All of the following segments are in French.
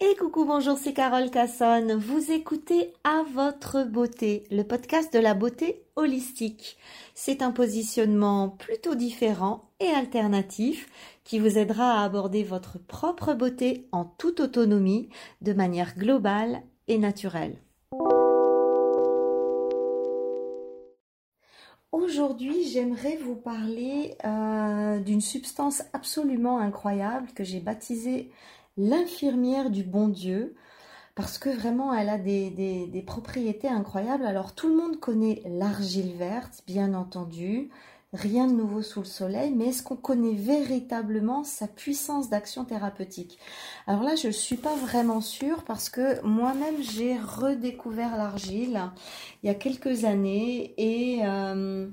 Et coucou, bonjour, c'est Carole Cassonne. Vous écoutez À votre beauté, le podcast de la beauté holistique. C'est un positionnement plutôt différent et alternatif qui vous aidera à aborder votre propre beauté en toute autonomie, de manière globale et naturelle. Aujourd'hui, j'aimerais vous parler euh, d'une substance absolument incroyable que j'ai baptisée l'infirmière du bon Dieu, parce que vraiment elle a des, propriétés incroyables. Alors tout le monde connaît l'argile verte, bien entendu, rien de nouveau sous le soleil, mais est-ce qu'on connaît véritablement sa puissance d'action thérapeutique? Alors là, je ne suis pas vraiment sûre parce que moi-même, j'ai redécouvert l'argile il y a quelques années et... Euh,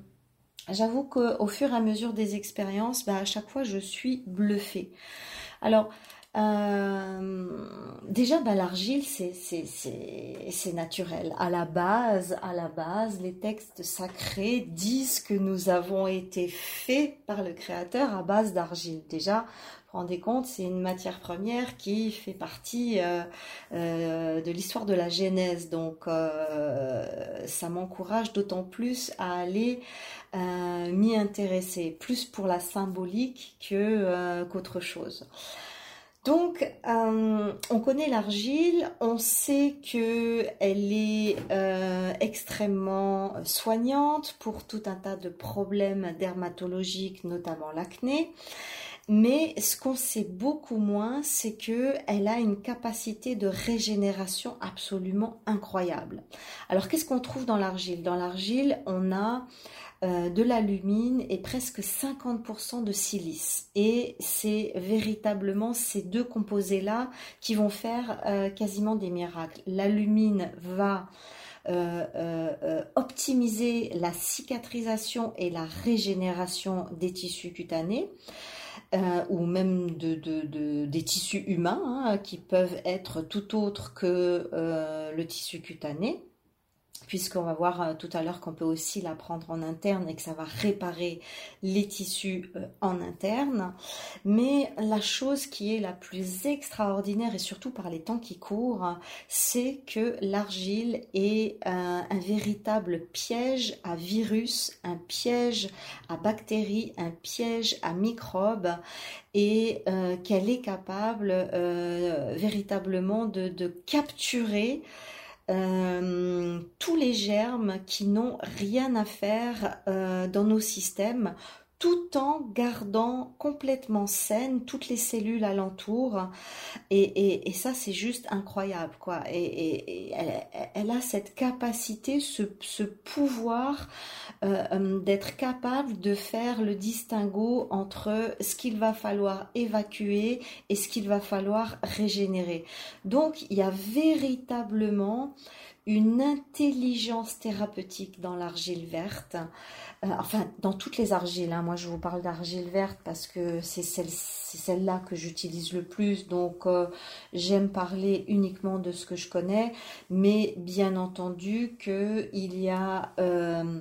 j'avoue qu'au fur et à mesure des expériences, bah, à chaque fois, je suis bluffée. Alors, euh, déjà, bah, l'argile, c'est naturel. À la base, à la base, les textes sacrés disent que nous avons été faits par le Créateur à base d'argile. Déjà, vous rendez compte, c'est une matière première qui fait partie euh, euh, de l'histoire de la Genèse. Donc, ça m'encourage d'autant plus à aller m'y intéresser, plus pour la symbolique que qu'autre chose. Donc, euh, on connaît l'argile, on sait qu'elle est euh, extrêmement soignante pour tout un tas de problèmes dermatologiques, notamment l'acné. Mais ce qu'on sait beaucoup moins, c'est qu'elle a une capacité de régénération absolument incroyable. Alors, qu'est-ce qu'on trouve dans l'argile? Dans l'argile, on a euh, de l'alumine et presque 50% de silice. Et c'est véritablement ces deux composés-là qui vont faire euh, quasiment des miracles. L'alumine va euh, optimiser la cicatrisation et la régénération des tissus cutanés. ou même de, des tissus humains hein, qui peuvent être tout autres que le tissu cutané puisqu'on va voir euh, tout à l'heure qu'on peut aussi la prendre en interne et que ça va réparer les tissus euh, en interne. Mais la chose qui est la plus extraordinaire et surtout par les temps qui courent, c'est que l'argile est un, véritable piège à virus, un piège à bactéries, un piège à microbes et euh, qu'elle est capable véritablement de capturer euh, tous les germes qui n'ont rien à faire euh, dans nos systèmes tout en gardant complètement saines toutes les cellules alentour. Et, et, ça, c'est juste incroyable, quoi. Et, elle, a cette capacité, ce, ce pouvoir euh, euh, d'être capable de faire le distinguo entre ce qu'il va falloir évacuer et ce qu'il va falloir régénérer. Donc, il y a véritablement une intelligence thérapeutique dans l'argile verte. Euh, enfin dans toutes les argiles. Hein. Moi, je vous parle d'argile verte parce que c'est celle, celle-là que j'utilise le plus. Donc, euh, j'aime parler uniquement de ce que je connais, mais bien entendu qu'il y a euh,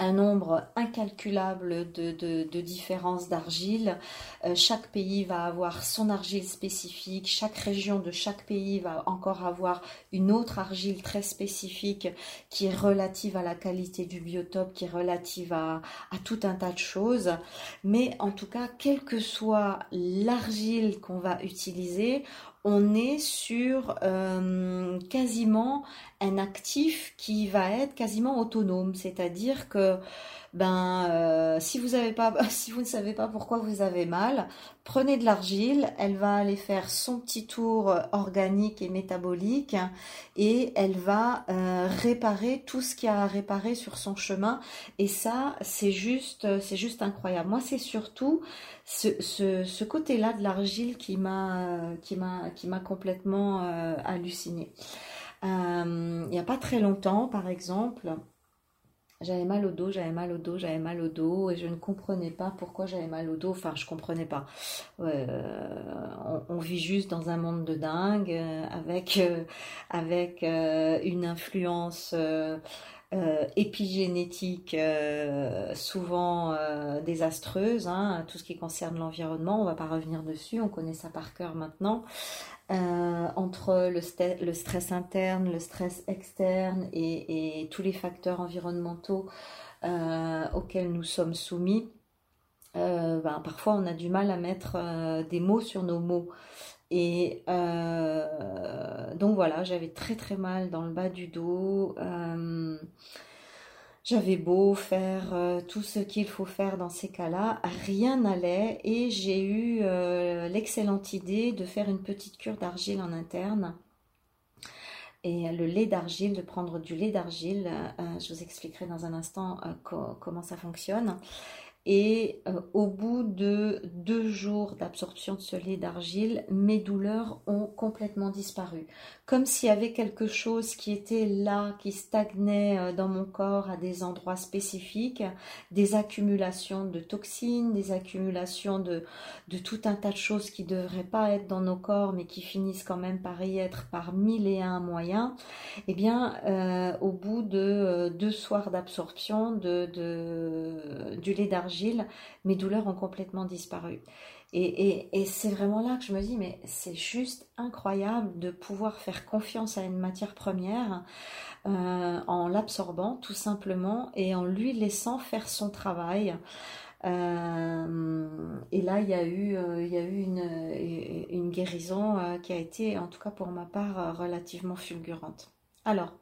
un nombre incalculable de, différences d'argile. Euh, chaque pays va avoir son argile spécifique, chaque région de chaque pays va encore avoir une autre argile très spécifique qui est relative à la qualité du biotope, qui est relative à, à tout un tas de choses. Mais en tout cas, quelle que soit l'argile qu'on va utiliser, on est sur euh, quasiment un actif qui va être quasiment autonome, c'est-à-dire que ben euh, si vous avez pas si vous ne savez pas pourquoi vous avez mal, prenez de l'argile, elle va aller faire son petit tour organique et métabolique et elle va euh, réparer tout ce qu'il y a à réparer sur son chemin et ça c'est juste c'est juste incroyable. Moi c'est surtout ce, ce, côté-là de l'argile qui m'a qui m'a qui m'a complètement euh, halluciné. Il n'y a pas très longtemps par exemple j'avais mal au dos, j'avais mal au dos, j'avais mal au dos et je ne comprenais pas pourquoi j'avais mal au dos. Enfin, je comprenais pas. Euh, on, vit juste dans un monde de dingue euh, avec euh, avec une influence épigénétique souvent désastreuse. Hein, tout ce qui concerne l'environnement, on va pas revenir dessus. On connaît ça par cœur maintenant. entre le, stress interne, le stress externe et, tous les facteurs environnementaux auxquels nous sommes soumis, ben, parfois on a du mal à mettre des mots sur nos mots. Et donc voilà, j'avais très très mal dans le bas du dos. J'avais beau faire euh, tout ce qu'il faut faire dans ces cas-là, rien n'allait et j'ai eu euh, l'excellente idée de faire une petite cure d'argile en interne. Et le lait d'argile, de prendre du lait d'argile, euh, je vous expliquerai dans un instant comment ça fonctionne. Et euh, au bout de deux jours d'absorption de ce lait d'argile, mes douleurs ont complètement disparu. Comme s'il y avait quelque chose qui était là, qui stagnait euh, dans mon corps à des endroits spécifiques, des accumulations de toxines, des accumulations de, de tout un tas de choses qui ne devraient pas être dans nos corps, mais qui finissent quand même par y être par mille et un moyens. Eh bien, euh, au bout de deux soirs d'absorption de, du lait d'argile, mes douleurs ont complètement disparu. Et, c'est vraiment là que je me dis, mais c'est juste incroyable de pouvoir faire confiance à une matière première euh, en l'absorbant tout simplement et en lui laissant faire son travail. Euh, et là, il y a eu, euh, il y a eu une, une guérison qui a été, en tout cas pour ma part, relativement fulgurante. Alors,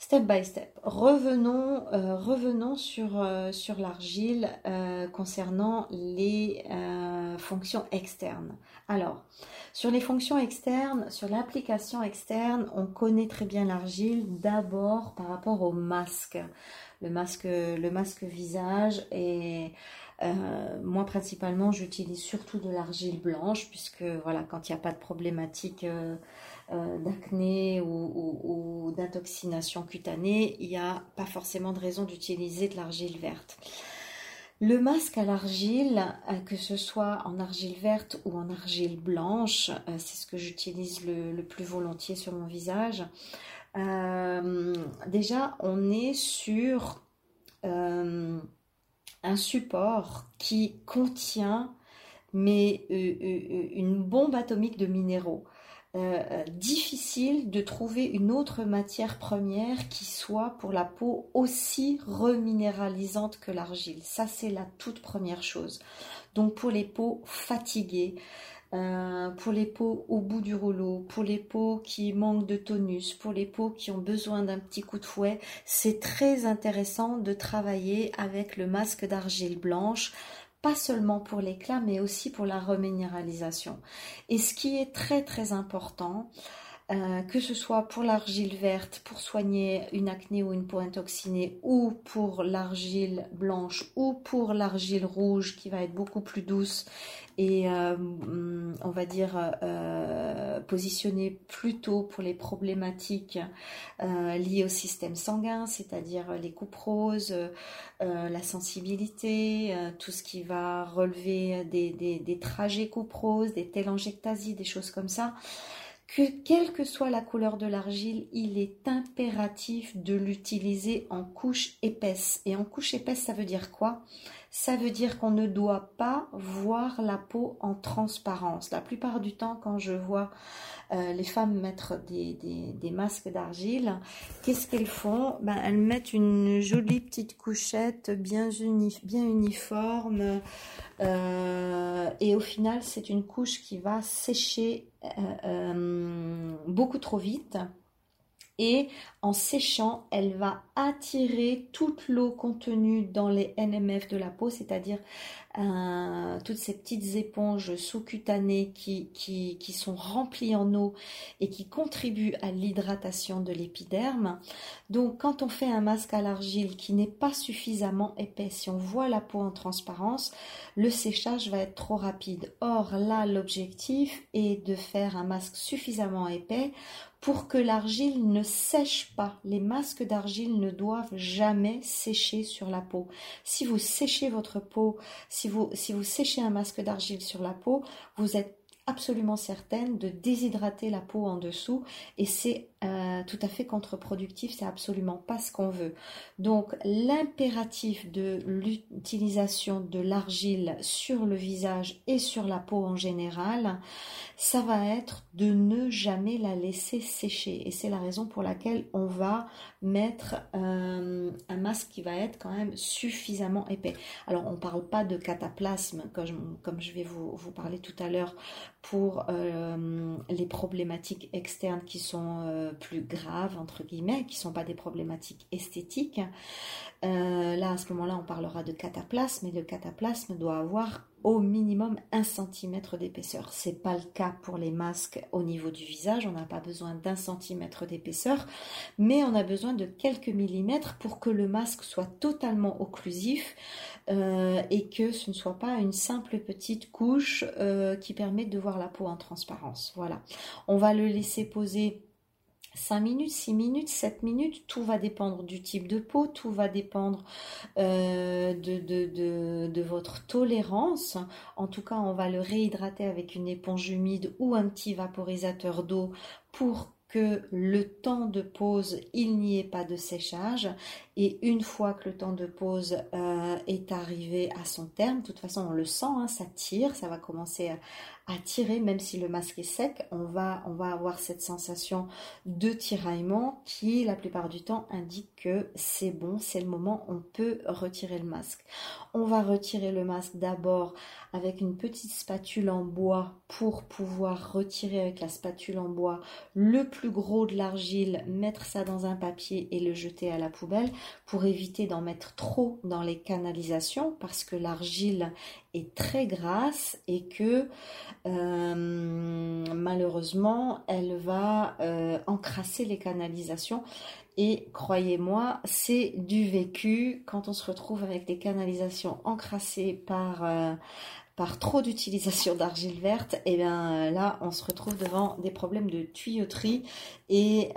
Step by step. Revenons, euh, revenons sur, euh, sur l'argile euh, concernant les fonctions externes. Alors, sur les fonctions externes, sur l'application externe, on connaît très bien l'argile d'abord par rapport au masque. Le masque, le masque visage et moi principalement j'utilise surtout de l'argile blanche puisque voilà quand il n'y a pas de problématique euh, d'acné ou, d'intoxination cutanée, il n'y a pas forcément de raison d'utiliser de l'argile verte. Le masque à l'argile, euh, que ce soit en argile verte ou en argile blanche, euh, c'est ce que j'utilise le, plus volontiers sur mon visage. déjà, on est sur un support qui contient mais, une bombe atomique de minéraux. Euh, euh, difficile de trouver une autre matière première qui soit pour la peau aussi reminéralisante que l'argile. Ça, c'est la toute première chose. Donc pour les peaux fatiguées, euh, pour les peaux au bout du rouleau, pour les peaux qui manquent de tonus, pour les peaux qui ont besoin d'un petit coup de fouet, c'est très intéressant de travailler avec le masque d'argile blanche pas seulement pour l'éclat, mais aussi pour la reminéralisation. Et ce qui est très très important, euh, que ce soit pour l'argile verte pour soigner une acné ou une peau intoxinée, ou pour l'argile blanche, ou pour l'argile rouge qui va être beaucoup plus douce et euh, on va dire euh, positionnée plutôt pour les problématiques liées au système sanguin, c'est-à-dire les coupes roses, la sensibilité, tout ce qui va relever des, des, trajets coupes roses, des télangiectasies, des choses comme ça que quelle que soit la couleur de l'argile, il est impératif de l'utiliser en couche épaisse. Et en couche épaisse, ça veut dire quoi? Ça veut dire qu'on ne doit pas voir la peau en transparence. La plupart du temps, quand je vois euh, les femmes mettre des, des, masques d'argile, qu'est-ce qu'elles font? Ben, Elles mettent une jolie petite couchette bien, bien uniforme. Euh, et au final, c'est une couche qui va sécher euh, beaucoup trop vite et en séchant, elle va attirer toute l'eau contenue dans les NMF de la peau, c'est-à-dire euh, toutes ces petites éponges sous-cutanées qui, qui, qui, sont remplies en eau et qui contribuent à l'hydratation de l'épiderme. Donc quand on fait un masque à l'argile qui n'est pas suffisamment épais, si on voit la peau en transparence, le séchage va être trop rapide. Or là, l'objectif est de faire un masque suffisamment épais pour que l'argile ne sèche pas. Les masques d'argile ne doivent jamais sécher sur la peau. Si vous séchez votre peau, si vous, si vous séchez un masque d'argile sur la peau, vous êtes absolument certaine de déshydrater la peau en dessous et c'est euh, tout à fait contre-productif, c'est absolument pas ce qu'on veut. Donc l'impératif de l'utilisation de l'argile sur le visage et sur la peau en général, ça va être de ne jamais la laisser sécher et c'est la raison pour laquelle on va mettre euh, un masque qui va être quand même suffisamment épais. Alors on parle pas de cataplasme comme je, vais vous, vous parler tout à l'heure pour euh, les problématiques externes qui sont euh, plus graves, entre guillemets, qui ne sont pas des problématiques esthétiques. Euh, là, à ce moment-là, on parlera de cataplasme, et le cataplasme doit avoir au minimum un centimètre d'épaisseur. C'est pas le cas pour les masques au niveau du visage, on n'a pas besoin d'un centimètre d'épaisseur, mais on a besoin de quelques millimètres pour que le masque soit totalement occlusif euh, et que ce ne soit pas une simple petite couche euh, qui permet de voir la peau en transparence. Voilà. On va le laisser poser 5 minutes, 6 minutes, 7 minutes, tout va dépendre du type de peau, tout va dépendre euh, de, votre tolérance. En tout cas, on va le réhydrater avec une éponge humide ou un petit vaporisateur d'eau pour que le temps de pause, il n'y ait pas de séchage. Et une fois que le temps de pause euh, est arrivé à son terme, de toute façon on le sent, hein, ça tire, ça va commencer à, tirer, même si le masque est sec, on va, on va avoir cette sensation de tiraillement qui, la plupart du temps, indique que c'est bon, c'est le moment, on peut retirer le masque. On va retirer le masque d'abord avec une petite spatule en bois pour pouvoir retirer avec la spatule en bois le plus gros de l'argile, mettre ça dans un papier et le jeter à la poubelle pour éviter d'en mettre trop dans les canalisations parce que l'argile très grasse et que euh, malheureusement elle va euh, encrasser les canalisations et croyez-moi c'est du vécu quand on se retrouve avec des canalisations encrassées par euh, par trop d'utilisation d'argile verte, et eh bien là on se retrouve devant des problèmes de tuyauterie et,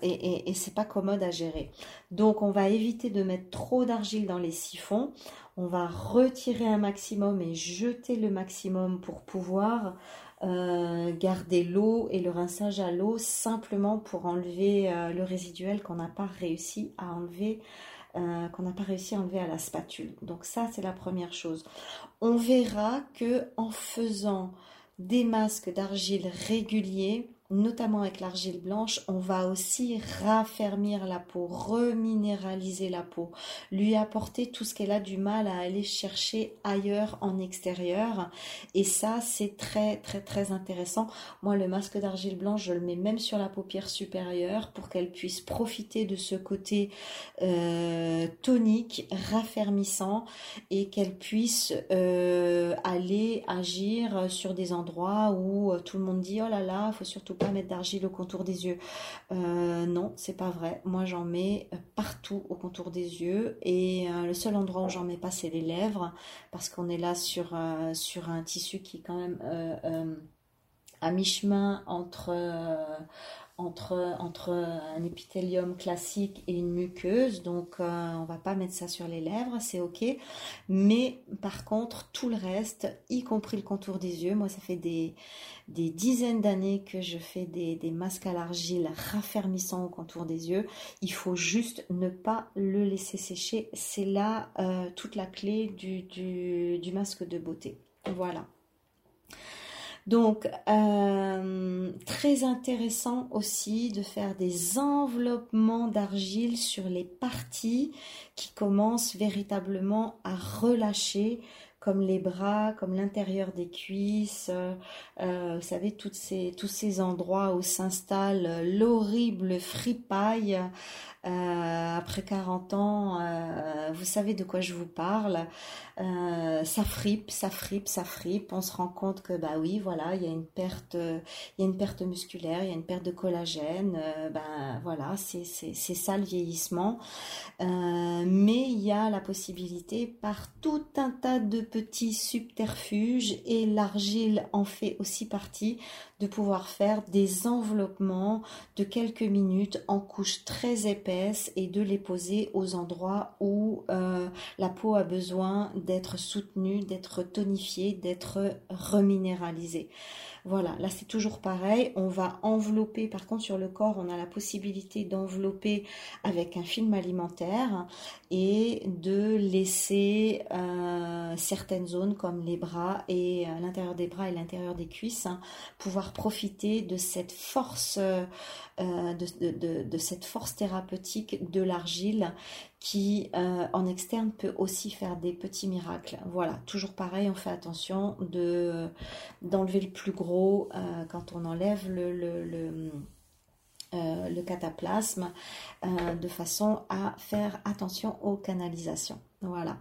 et c'est pas commode à gérer. Donc on va éviter de mettre trop d'argile dans les siphons. On va retirer un maximum et jeter le maximum pour pouvoir euh, garder l'eau et le rinçage à l'eau simplement pour enlever euh, le résiduel qu'on n'a pas réussi à enlever euh, qu'on n'a pas réussi à enlever à la spatule. Donc ça, c'est la première chose. On verra que en faisant des masques d'argile réguliers, notamment avec l'argile blanche, on va aussi raffermir la peau, reminéraliser la peau, lui apporter tout ce qu'elle a du mal à aller chercher ailleurs en extérieur. Et ça, c'est très très très intéressant. Moi, le masque d'argile blanche, je le mets même sur la paupière supérieure pour qu'elle puisse profiter de ce côté euh, tonique, raffermissant et qu'elle puisse euh, aller agir sur des endroits où euh, tout le monde dit oh là là, faut surtout pas mettre d'argile au contour des yeux. Euh, non, c'est pas vrai. Moi, j'en mets partout au contour des yeux. Et euh, le seul endroit où j'en mets pas, c'est les lèvres. Parce qu'on est là sur, euh, sur un tissu qui est quand même à mi-chemin entre entre, entre un épithélium classique et une muqueuse, donc on euh, on va pas mettre ça sur les lèvres, c'est ok. Mais par contre, tout le reste, y compris le contour des yeux, moi ça fait des, des dizaines d'années que je fais des, des masques à l'argile raffermissants au contour des yeux. Il faut juste ne pas le laisser sécher. C'est là euh, toute la clé du, du, du masque de beauté. Voilà. Donc, euh, très intéressant aussi de faire des enveloppements d'argile sur les parties qui commencent véritablement à relâcher comme les bras, comme l'intérieur des cuisses, euh, vous savez, ces, tous ces endroits où s'installe l'horrible fripaille euh, après 40 ans, euh, vous savez de quoi je vous parle. Euh, ça fripe, ça fripe, ça fripe. On se rend compte que bah oui, voilà, il y a une perte, il y a une perte musculaire, il y a une perte de collagène. ben voilà, c'est ça le vieillissement. mais il y a la possibilité par tout un tas de petits subterfuges et l'argile en fait aussi partie de pouvoir faire des enveloppements de quelques minutes en couches très et de les poser aux endroits où euh, la peau a besoin d'être soutenue, d'être tonifiée, d'être reminéralisée. Voilà, là c'est toujours pareil. On va envelopper, par contre sur le corps, on a la possibilité d'envelopper avec un film alimentaire et de laisser euh, certaines zones comme les bras et euh, l'intérieur des bras et l'intérieur des cuisses hein, pouvoir profiter de cette force, de, cette force thérapeutique de l'argile qui en externe peut aussi faire des petits miracles. Voilà, toujours pareil, on fait attention de d'enlever le plus gros quand on enlève le, le euh, le cataplasme euh, de façon à faire attention aux canalisations. Voilà.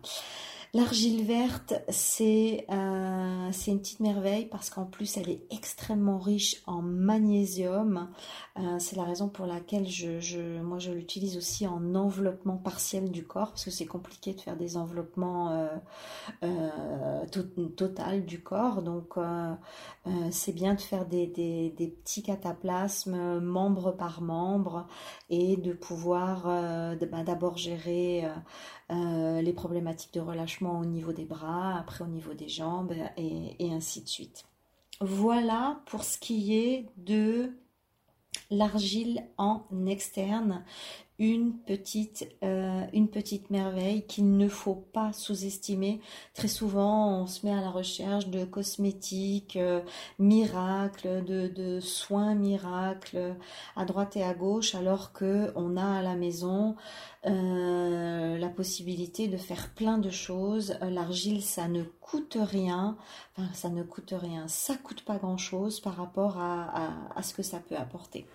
L'argile verte, euh, c'est une petite merveille parce qu'en plus, elle est extrêmement riche en magnésium. Euh, c'est la raison pour laquelle je, moi, je l'utilise aussi en enveloppement partiel du corps parce que c'est compliqué de faire des enveloppements euh, total du corps. Donc, c'est bien de faire des, petits cataplasmes membre par membre et de pouvoir ben, d'abord gérer euh, les problématiques de relâchement au niveau des bras, après au niveau des jambes et, ainsi de suite. Voilà pour ce qui est de l'argile en externe une petite, euh, une petite merveille qu'il ne faut pas sous-estimer. Très souvent, on se met à la recherche de cosmétiques euh, miracles, de, soins miracles à droite et à gauche, alors que on a à la maison euh, la possibilité de faire plein de choses. L'argile, ça ne coûte rien. Enfin, ça ne coûte rien. Ça coûte pas grand-chose par rapport à ce que ça peut apporter.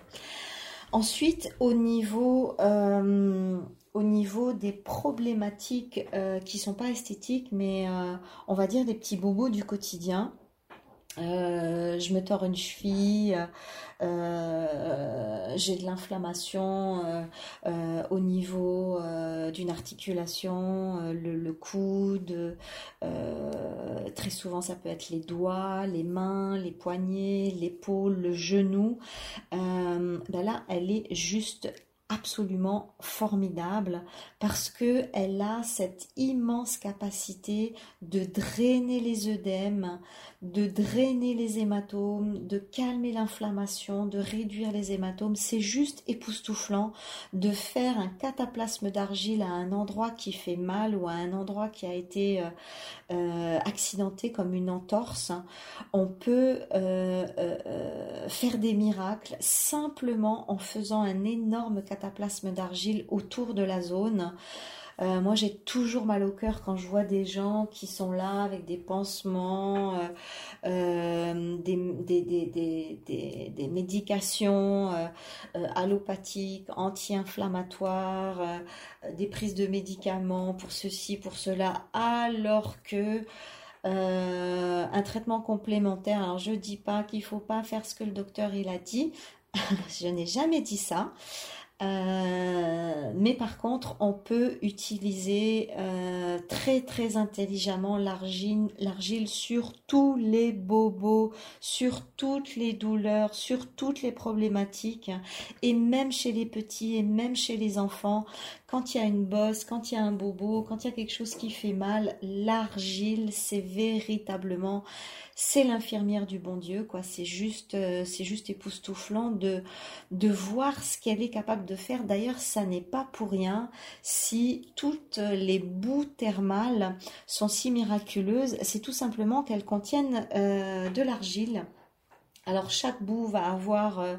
Ensuite, au niveau, euh, au niveau des problématiques euh, qui sont pas esthétiques, mais euh, on va dire des petits bobos du quotidien. Euh, je me tords une cheville, euh, j'ai de l'inflammation euh, au niveau d'une articulation, le, coude, très souvent ça peut être les doigts, les mains, les poignets, l'épaule, le genou. Ben là, elle est juste absolument formidable parce que elle a cette immense capacité de drainer les œdèmes, de drainer les hématomes, de calmer l'inflammation, de réduire les hématomes. C'est juste époustouflant de faire un cataplasme d'argile à un endroit qui fait mal ou à un endroit qui a été euh, euh, accidenté comme une entorse. On peut euh, faire des miracles simplement en faisant un énorme cataplasme plasme d'argile autour de la zone. Euh, moi, j'ai toujours mal au cœur quand je vois des gens qui sont là avec des pansements, euh, euh, des, des, médications allopathiques, anti-inflammatoires, des prises de médicaments pour ceci, pour cela, alors que un traitement complémentaire. Alors, je dis pas qu'il faut pas faire ce que le docteur il a dit. je n'ai jamais dit ça. Euh, mais par contre, on peut utiliser euh, très très intelligemment l'argile, sur tous les bobos, sur toutes les douleurs, sur toutes les problématiques, et même chez les petits et même chez les enfants. Quand il y a une bosse, quand il y a un bobo, quand il y a quelque chose qui fait mal, l'argile, c'est véritablement c'est l'infirmière du bon Dieu, quoi. C'est juste, euh, c'est juste époustouflant de, de voir ce qu'elle est capable de faire. D'ailleurs, ça n'est pas pour rien si toutes les boues thermales sont si miraculeuses. C'est tout simplement qu'elles contiennent euh, de l'argile. Alors chaque boue va avoir euh,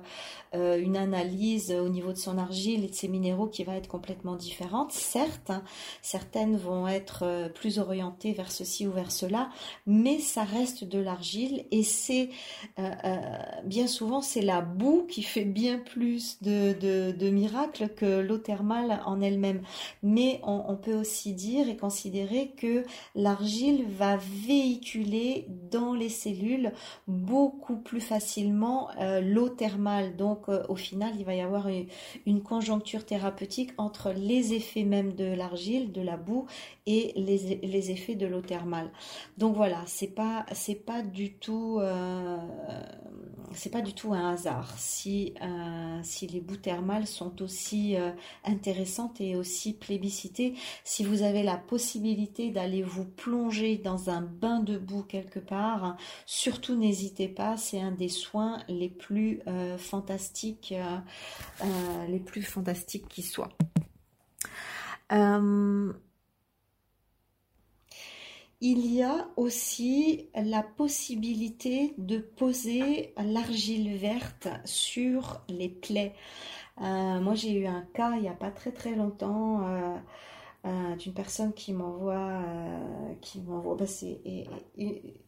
euh, une analyse au niveau de son argile et de ses minéraux qui va être complètement différente. Certes, hein, certaines vont être euh, plus orientées vers ceci ou vers cela, mais ça reste de l'argile et c'est bien souvent c'est la boue qui fait bien plus de, miracles que l'eau thermale en elle-même. Mais on, on peut aussi dire et considérer que l'argile va véhiculer dans les cellules beaucoup plus facilement facilement euh, l'eau thermale. Donc euh, au final, il va y avoir une, conjoncture thérapeutique entre les effets même de l'argile, de la boue et les, effets de l'eau thermale. Donc voilà, c'est pas c'est pas du tout c'est pas du tout un hasard si si les boues thermales sont aussi intéressantes et aussi plébiscitées. Si vous avez la possibilité d'aller vous plonger dans un bain de boue quelque part, surtout n'hésitez pas, c'est un des soins les plus euh, fantastiques, euh, euh, les plus fantastiques qui soient. Il y a aussi la possibilité de poser l'argile verte sur les plaies. moi, j'ai eu un cas il n'y a pas très très longtemps euh, d'une personne qui m'envoie, euh, qui m'envoie, bah, c'est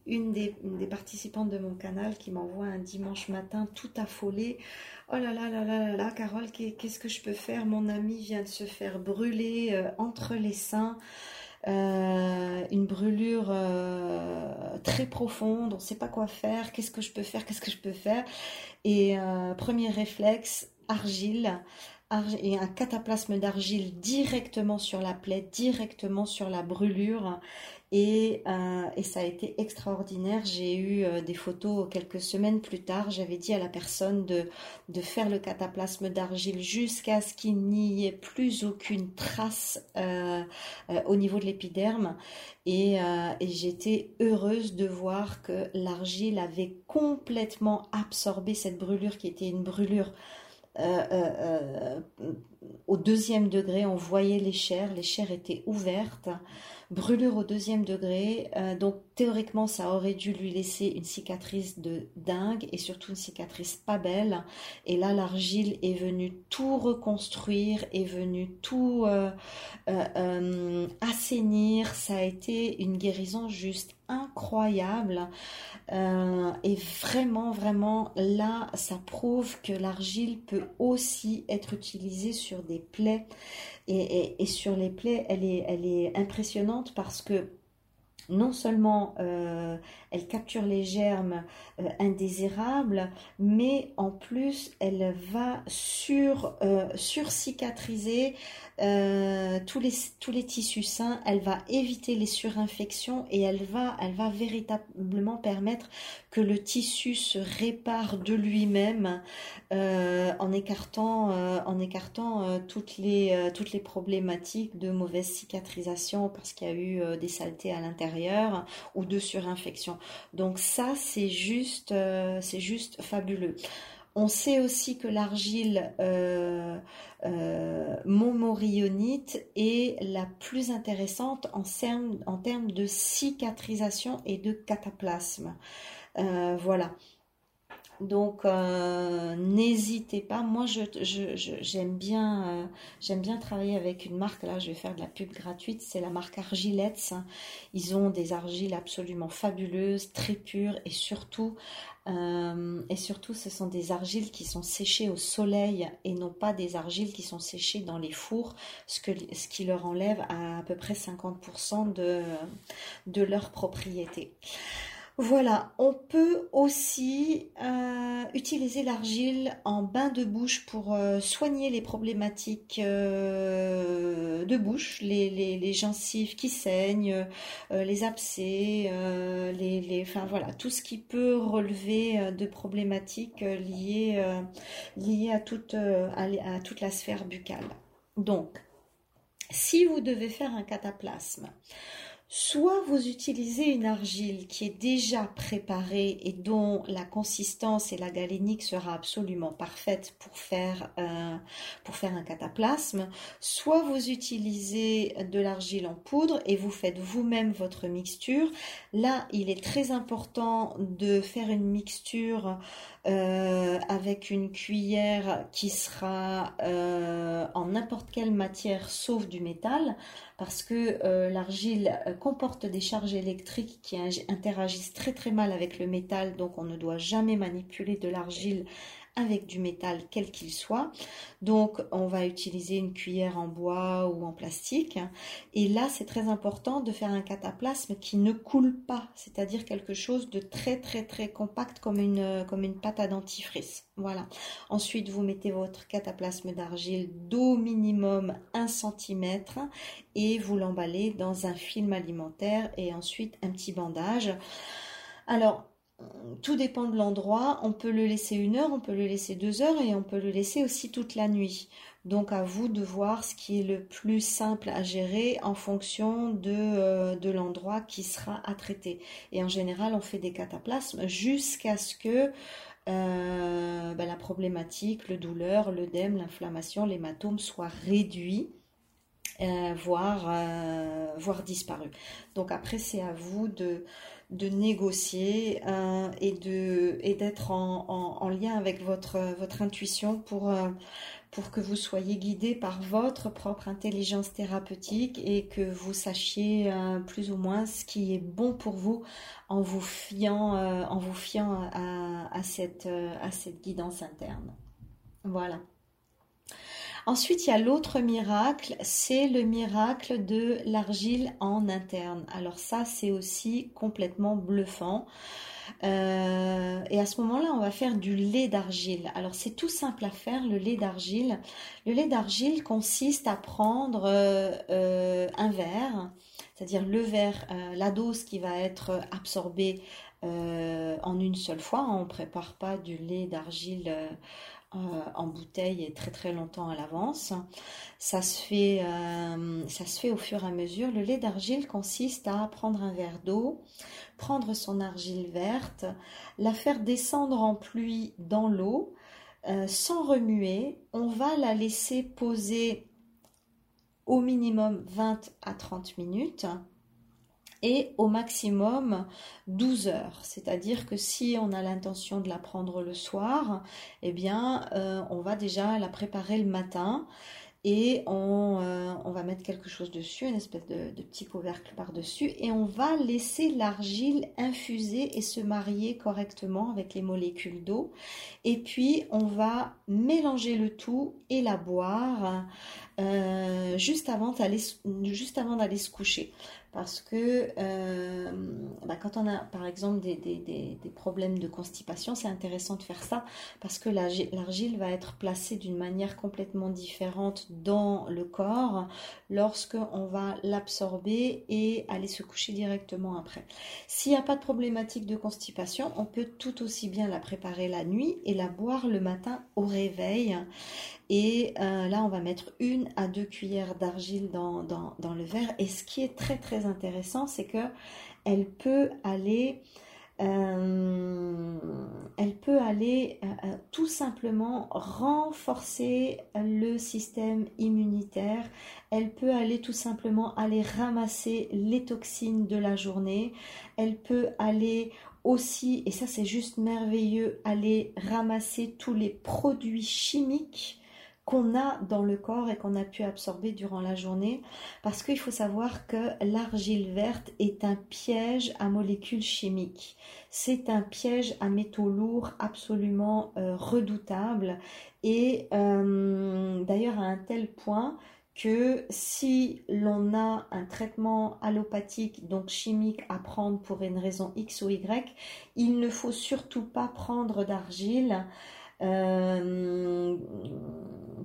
une des, participantes de mon canal qui m'envoie un dimanche matin tout affolé. Oh là là là là là là, Carole, qu'est-ce que je peux faire? Mon ami vient de se faire brûler euh, entre les seins. Une brûlure très profonde, on ne sait pas quoi faire, qu'est-ce que je peux faire, qu'est-ce que je peux faire. Et premier réflexe, argile et un cataplasme d'argile directement sur la plaie, directement sur la brûlure. Et, euh, et ça a été extraordinaire. J'ai eu euh, des photos quelques semaines plus tard. J'avais dit à la personne de, faire le cataplasme d'argile jusqu'à ce qu'il n'y ait plus aucune trace euh, au niveau de l'épiderme. Et j'étais heureuse de voir que l'argile avait complètement absorbé cette brûlure qui était une brûlure euh, euh, euh, au deuxième degré, on voyait les chairs, les chairs étaient ouvertes, brûlure au deuxième degré, donc théoriquement ça aurait dû lui laisser une cicatrice de dingue et surtout une cicatrice pas belle. Et là l'argile est venue tout reconstruire, est venue tout assainir, ça a été une guérison juste incroyable. Euh, et vraiment, vraiment, là, ça prouve que l'argile peut aussi être utilisée sur des plaies. Et, sur les plaies, elle est, elle est impressionnante parce que non seulement euh, elle capture les germes euh, indésirables, mais en plus elle va sur, sur cicatriser euh, tous, les, tissus sains, elle va éviter les surinfections et elle va, véritablement permettre que le tissu se répare de lui-même euh, en écartant, euh, toutes les problématiques de mauvaise cicatrisation parce qu'il y a eu des saletés à l'intérieur ou de surinfection. Donc ça, c'est juste, c'est juste fabuleux. On sait aussi que l'argile euh, euh, est la plus intéressante en, termes, de cicatrisation et de cataplasme. Euh, voilà. Donc n'hésitez pas. Moi, j'aime bien, j'aime bien travailler avec une marque. Là, je vais faire de la pub gratuite. C'est la marque Argilettes. Ils ont des argiles absolument fabuleuses, très pures et surtout euh, et surtout, ce sont des argiles qui sont séchées au soleil et non pas des argiles qui sont séchées dans les fours, ce, qui leur enlève à, peu près 50% de, de leur propriété. Voilà, on peut aussi euh, utiliser l'argile en bain de bouche pour euh, soigner les problématiques euh, de bouche, les, gencives qui saignent, les abcès, enfin voilà, tout ce qui peut relever de problématiques liées, à toute la sphère buccale. Donc, si vous devez faire un cataplasme, Soit vous utilisez une argile qui est déjà préparée et dont la consistance et la galénique sera absolument parfaite pour faire, euh, pour faire un cataplasme, soit vous utilisez de l'argile en poudre et vous faites vous-même votre mixture. Là, il est très important de faire une mixture euh, avec une cuillère qui sera euh, en n'importe quelle matière sauf du métal parce que euh, l'argile comporte des charges électriques qui interagissent très très mal avec le métal donc on ne doit jamais manipuler de l'argile avec du métal quel qu'il soit. Donc on va utiliser une cuillère en bois ou en plastique. Et là c'est très important de faire un cataplasme qui ne coule pas, c'est-à-dire quelque chose de très très très compact comme une, pâte à dentifrice. Voilà. Ensuite vous mettez votre cataplasme d'argile d'au minimum 1 cm et vous l'emballez dans un film alimentaire et ensuite un petit bandage. Alors, tout dépend de l'endroit. On peut le laisser une heure, on peut le laisser deux heures et on peut le laisser aussi toute la nuit. Donc à vous de voir ce qui est le plus simple à gérer en fonction de, euh, l'endroit qui sera à traiter. Et en général, on fait des cataplasmes jusqu'à ce que euh, ben, la problématique, le douleur, l'œdème, l'inflammation, l'hématome soient réduits. Euh, voire, voire disparu. Donc après, c'est à vous de, de négocier euh, et d'être en, en, lien avec votre intuition pour euh, pour que vous soyez guidé par votre propre intelligence thérapeutique et que vous sachiez euh, plus ou moins ce qui est bon pour vous en vous fiant en vous fiant à, à à cette guidance interne. Voilà. Ensuite, il y a l'autre miracle, c'est le miracle de l'argile en interne. Alors ça, c'est aussi complètement bluffant. Euh, et à ce moment-là, on va faire du lait d'argile. Alors c'est tout simple à faire, le lait d'argile. Le lait d'argile consiste à prendre euh, euh, un verre, c'est-à-dire le verre, la dose qui va être absorbée en une seule fois. On ne prépare pas du lait d'argile euh, en bouteille et très très longtemps à l'avance. Ça se fait, euh, ça se fait au fur et à mesure. Le lait d'argile consiste à prendre un verre d'eau, prendre son argile verte, la faire descendre en pluie dans l'eau, euh, sans remuer. On va la laisser poser au minimum 20 à 30 minutes et au maximum 12 heures. C'est-à-dire que si on a l'intention de la prendre le soir, eh bien, euh, on va déjà la préparer le matin et euh, on, va mettre quelque chose dessus, une espèce de, petit couvercle par-dessus, et on va laisser l'argile infuser et se marier correctement avec les molécules d'eau. Et puis on va mélanger le tout et la boire euh, juste avant d'aller se coucher parce que euh, bah, quand on a par exemple des, problèmes de constipation, c'est intéressant de faire ça parce que l'argile va être placée d'une manière complètement différente dans le corps lorsque on va l'absorber et aller se coucher directement après. S'il n'y a pas de problématique de constipation, on peut tout aussi bien la préparer la nuit et la boire le matin au réveil et euh, là, on va mettre une à deux cuillères d'argile dans, le verre. Et ce qui est très très intéressant, c'est que elle peut aller, euh, elle peut aller euh, tout simplement renforcer le système immunitaire. Elle peut aller tout simplement aller ramasser les toxines de la journée. Elle peut aller aussi, et ça c'est juste merveilleux, aller ramasser tous les produits chimiques qu'on a dans le corps et qu'on a pu absorber durant la journée, parce qu'il faut savoir que l'argile verte est un piège à molécules chimiques. C'est un piège à métaux lourds absolument euh, redoutable et euh, d'ailleurs à un tel point que si l'on a un traitement allopathique, donc chimique, à prendre pour une raison X ou Y, il ne faut surtout pas prendre d'argile euh,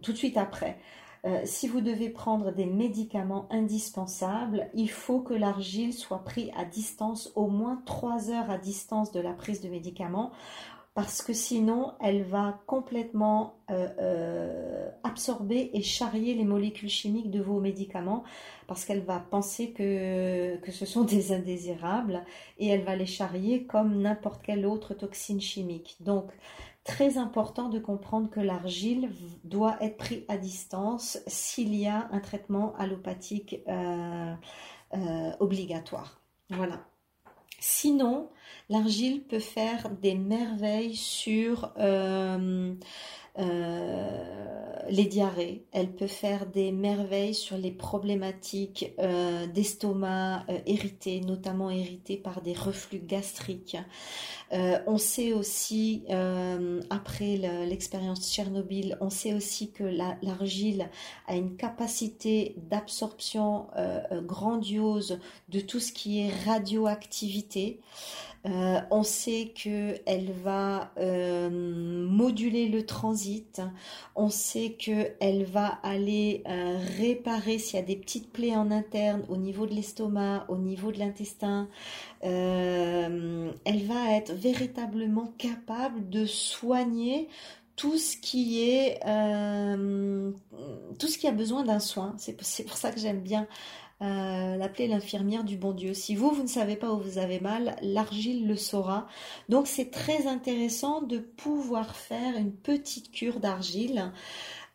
tout de suite après. Euh, si vous devez prendre des médicaments indispensables, il faut que l'argile soit prise à distance, au moins 3 heures à distance de la prise de médicaments, parce que sinon elle va complètement euh, absorber et charrier les molécules chimiques de vos médicaments, parce qu'elle va penser que, que ce sont des indésirables et elle va les charrier comme n'importe quelle autre toxine chimique. Donc Très important de comprendre que l'argile doit être pris à distance s'il y a un traitement allopathique euh, euh, obligatoire. Voilà. Sinon, l'argile peut faire des merveilles sur, euh, les diarrhées. Elle peut faire des merveilles sur les problématiques euh, d'estomac euh, notamment irrité par des reflux gastriques. on sait aussi, après l'expérience Tchernobyl, on sait aussi que l'argile a une capacité d'absorption grandiose de tout ce qui est radioactivité. Euh, on sait qu'elle va euh, moduler le transit. On sait qu'elle va aller euh, réparer s'il y a des petites plaies en interne au niveau de l'estomac, au niveau de l'intestin. elle va être véritablement capable de soigner tout ce qui est tout ce qui a besoin d'un soin. C'est pour ça que j'aime bien euh, l'appeler l'infirmière du bon Dieu. Si vous, vous ne savez pas où vous avez mal, l'argile le saura. Donc c'est très intéressant de pouvoir faire une petite cure d'argile.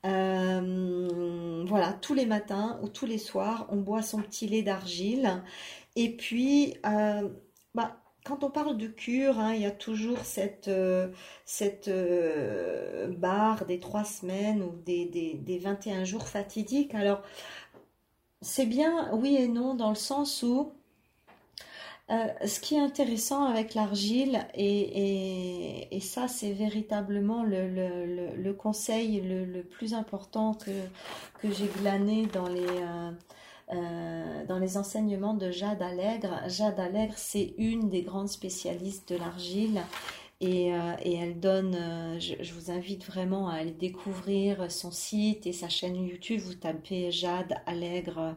Euh, voilà, tous les matins ou tous les soirs, on boit son petit lait d'argile. Et puis, euh, bah, quand on parle de cure, hein, il y a toujours cette, cette barre des trois semaines ou des, des, des 21 jours fatidiques. Alors, c'est bien, oui et non, dans le sens où euh, ce qui est intéressant avec l'argile, et, ça c'est véritablement le, conseil le, plus important que, j'ai glané dans les, euh, euh, dans les enseignements de Jade Allègre. Jade Allègre, c'est une des grandes spécialistes de l'argile et, elle donne, je, vous invite vraiment à aller découvrir son site et sa chaîne YouTube. Vous tapez Jade Allègre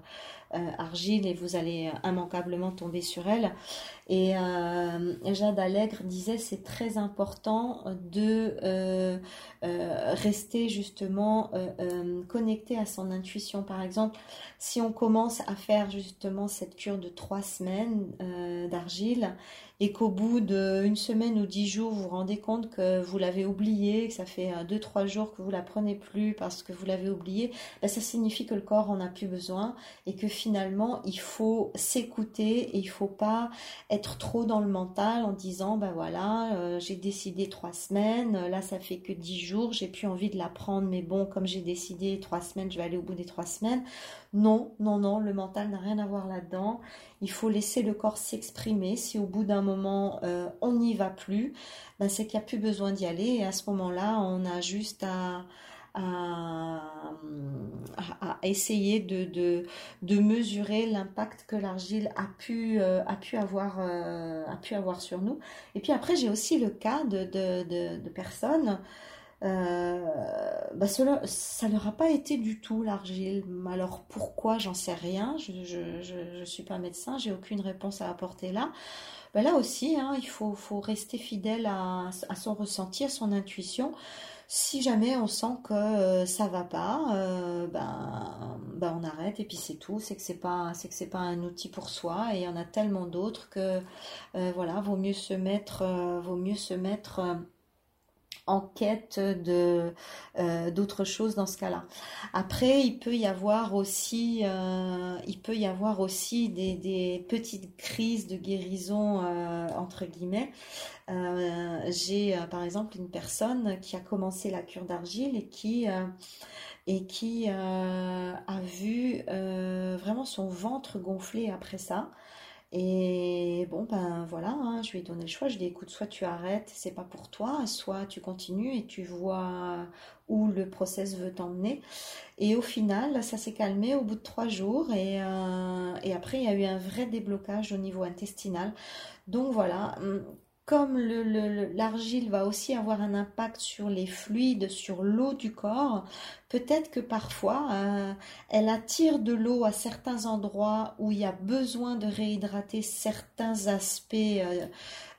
Argile et vous allez immanquablement tomber sur elle. Et euh, Jade Allègre disait c'est très important de euh, euh, rester justement connecté à son intuition. Par exemple, si on commence à faire justement cette cure de trois semaines d'argile et qu'au bout d'une semaine ou dix jours, vous vous rendez compte que vous l'avez oublié, que ça fait deux, trois jours que vous la prenez plus parce que vous l'avez oublié, ben, ça signifie que le corps en a plus besoin et que finalement, il faut s'écouter et il faut pas être trop dans le mental en disant ben voilà euh, j'ai décidé trois semaines là ça fait que dix jours j'ai plus envie de la prendre mais bon comme j'ai décidé trois semaines je vais aller au bout des trois semaines. Non non non le mental n'a rien à voir là-dedans. Il faut laisser le corps s'exprimer. Si au bout d'un moment euh, on n'y va plus ben, c'est qu'il n'y a plus besoin d'y aller. Et à ce moment là on a juste à à, essayer de, de, mesurer l'impact que l'argile a pu, euh, a, pu avoir, euh, a pu avoir sur nous. Et puis après, j'ai aussi le cas de, de, personnes, euh, bah ça ne leur a pas été du tout l'argile. Alors pourquoi, j'en sais rien. Je ne suis pas médecin, j'ai aucune réponse à apporter là. Bah là aussi, hein, il faut, faut, rester fidèle à, à son ressenti, à son intuition. Si jamais on sent que euh, ça va pas, euh, ben, ben, on arrête et puis c'est tout. C'est que c'est pas, c'est que c'est pas un outil pour soi et il y en a tellement d'autres que euh, voilà, vaut mieux se mettre, vaut mieux se mettre en quête de euh, d'autres choses dans ce cas-là. Après, il peut y avoir aussi, euh, il peut y avoir aussi des, petites crises de guérison euh, entre guillemets. J'ai par exemple une personne qui a commencé la cure d'argile et qui et qui a vu vraiment son ventre gonfler après ça. Et bon, ben voilà, hein, je lui ai donné le choix. Je lui ai dit, écoute, soit tu arrêtes, c'est pas pour toi, soit tu continues et tu vois où le process veut t'emmener. Et au final, ça s'est calmé au bout de trois jours et, euh, après, il y a eu un vrai déblocage au niveau intestinal. Donc voilà, hum, comme l'argile va aussi avoir un impact sur les fluides, sur l'eau du corps, peut-être que parfois euh, elle attire de l'eau à certains endroits où il y a besoin de réhydrater certains aspects euh,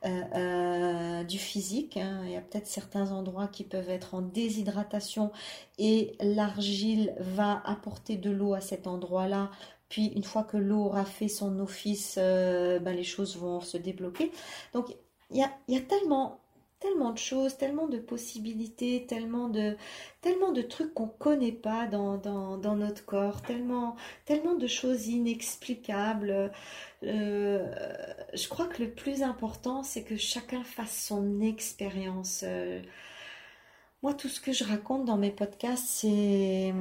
euh, du physique. Hein. Il y a peut-être certains endroits qui peuvent être en déshydratation et l'argile va apporter de l'eau à cet endroit-là puis une fois que l'eau aura fait son office, ben, les choses vont se débloquer. Donc il y a, tellement, tellement de choses, tellement de possibilités, tellement de, tellement de trucs qu'on ne connaît pas dans, notre corps, tellement, tellement de choses inexplicables. Euh, je crois que le plus important, c'est que chacun fasse son expérience. Euh, Moi, tout ce que je raconte dans mes podcasts, c'est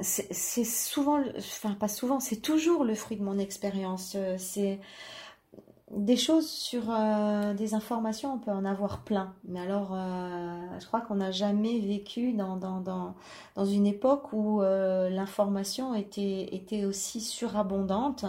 c'est souvent, enfin pas souvent, c'est toujours le fruit de mon expérience. C'est des choses sur euh, des informations, on peut en avoir plein. Mais alors, euh, je crois qu'on n'a jamais vécu dans, dans, dans, dans, une époque où euh, l'information était, était aussi surabondante.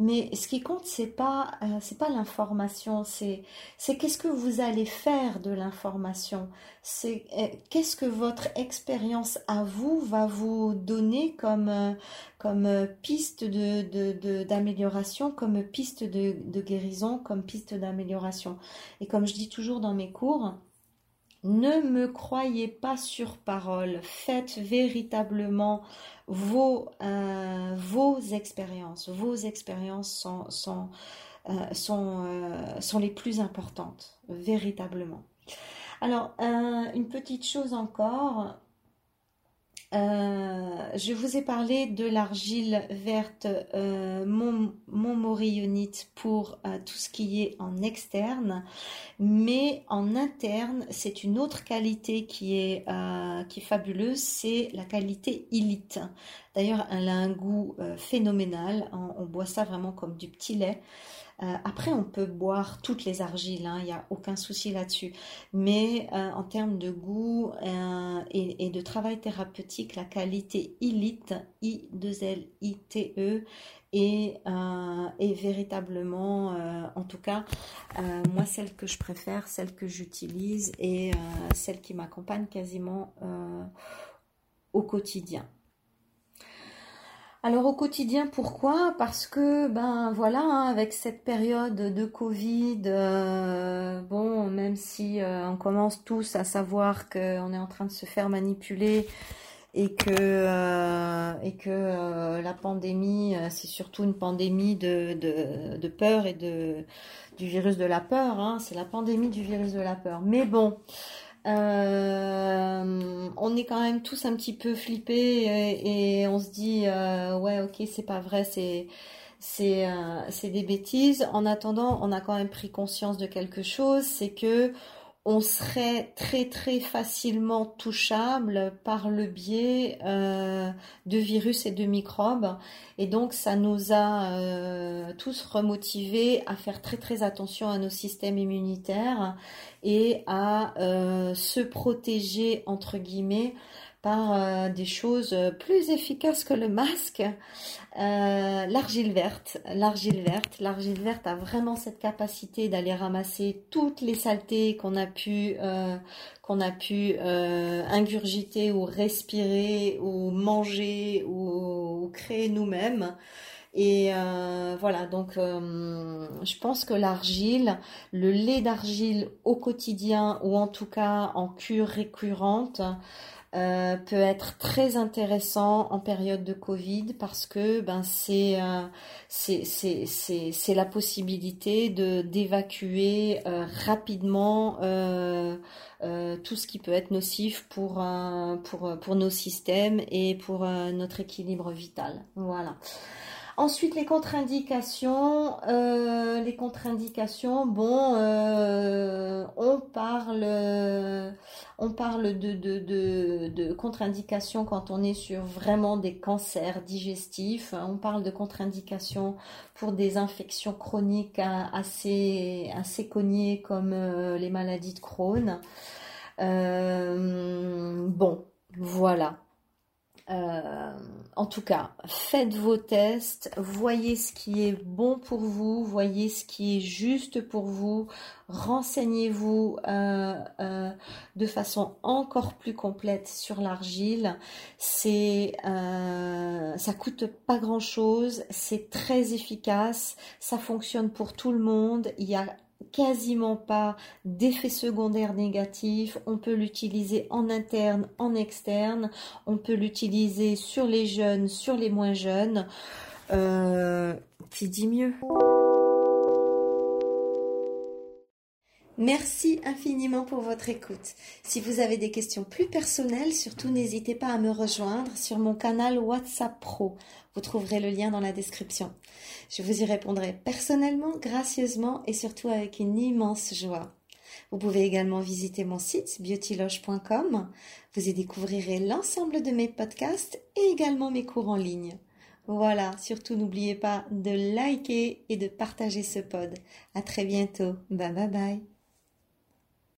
Mais ce qui compte, c'est pas euh, pas l'information, c'est qu'est-ce que vous allez faire de l'information. C'est euh, qu'est-ce que votre expérience à vous va vous donner comme euh, comme piste de d'amélioration, comme piste de, de guérison, comme piste d'amélioration. Et comme je dis toujours dans mes cours, ne me croyez pas sur parole, faites véritablement vos, euh, expériences. Vos expériences euh, euh, sont, les plus importantes, véritablement. Alors, une petite chose encore, euh, je vous ai parlé de l'argile verte euh, Montmorillonite pour euh, tout ce qui est en externe, mais en interne, c'est une autre qualité qui est, euh, qui est fabuleuse, c'est la qualité illite. D'ailleurs, elle a un goût phénoménal, on, on, boit ça vraiment comme du petit lait. Euh, après, on peut boire toutes les argiles, hein, il n'y a aucun souci là-dessus. Mais euh, en termes de goût euh, et, de travail thérapeutique, la qualité ILIT, I-2-L-I-T-E, est, est véritablement, en tout cas, moi, celle que je préfère, celle que j'utilise et celle qui m'accompagne quasiment au quotidien. Alors au quotidien, pourquoi? Parce que ben voilà, hein, avec cette période de Covid, euh, bon, même si euh, on commence tous à savoir qu'on est en train de se faire manipuler et que euh, et que la pandémie, c'est surtout une pandémie de, de, peur et de du virus de la peur. Hein, c'est la pandémie du virus de la peur. Mais bon. Euh, on est quand même tous un petit peu flippés et, on se dit euh, ouais ok c'est pas vrai c'est c'est euh, c'est des bêtises. En attendant, on a quand même pris conscience de quelque chose, c'est que on serait très très facilement touchable par le biais euh, de virus et de microbes. Et donc ça nous a euh, tous remotivés à faire très très attention à nos systèmes immunitaires et à euh, se protéger entre guillemets par euh, des choses plus efficaces que le masque. Euh, l'argile verte, l'argile verte, l'argile verte a vraiment cette capacité d'aller ramasser toutes les saletés qu'on a pu euh, qu'on a pu ingurgiter ou respirer ou manger ou, créer nous-mêmes. Et voilà, donc je pense que l'argile, le lait d'argile au quotidien ou en tout cas en cure récurrente, euh, peut être très intéressant en période de Covid parce que ben c'est euh, c'est la possibilité de d'évacuer euh, rapidement euh, tout ce qui peut être nocif pour pour pour nos systèmes et pour notre équilibre vital. Voilà. Ensuite, les contre-indications. Euh, les contre-indications, bon, euh, on parle, parle de, de, contre-indications quand on est sur vraiment des cancers digestifs. On parle de contre-indications pour des infections chroniques assez, cognées comme euh, les maladies de Crohn. bon, voilà. Euh, en tout cas, faites vos tests, voyez ce qui est bon pour vous, voyez ce qui est juste pour vous, renseignez-vous euh, euh, de façon encore plus complète sur l'argile. C'est, ça coûte pas grand chose, c'est très efficace, ça fonctionne pour tout le monde. Quasiment pas d'effets secondaires négatifs. On peut l'utiliser en interne, en externe. On peut l'utiliser sur les jeunes, sur les moins jeunes. Euh, qui dit mieux? Merci infiniment pour votre écoute. Si vous avez des questions plus personnelles, surtout n'hésitez pas à me rejoindre sur mon canal WhatsApp Pro. Vous trouverez le lien dans la description. Je vous y répondrai personnellement, gracieusement et surtout avec une immense joie. Vous pouvez également visiter mon site beautyloge.com. Vous y découvrirez l'ensemble de mes podcasts et également mes cours en ligne. Voilà, surtout n'oubliez pas de liker et de partager ce pod. À très bientôt. Bye bye bye.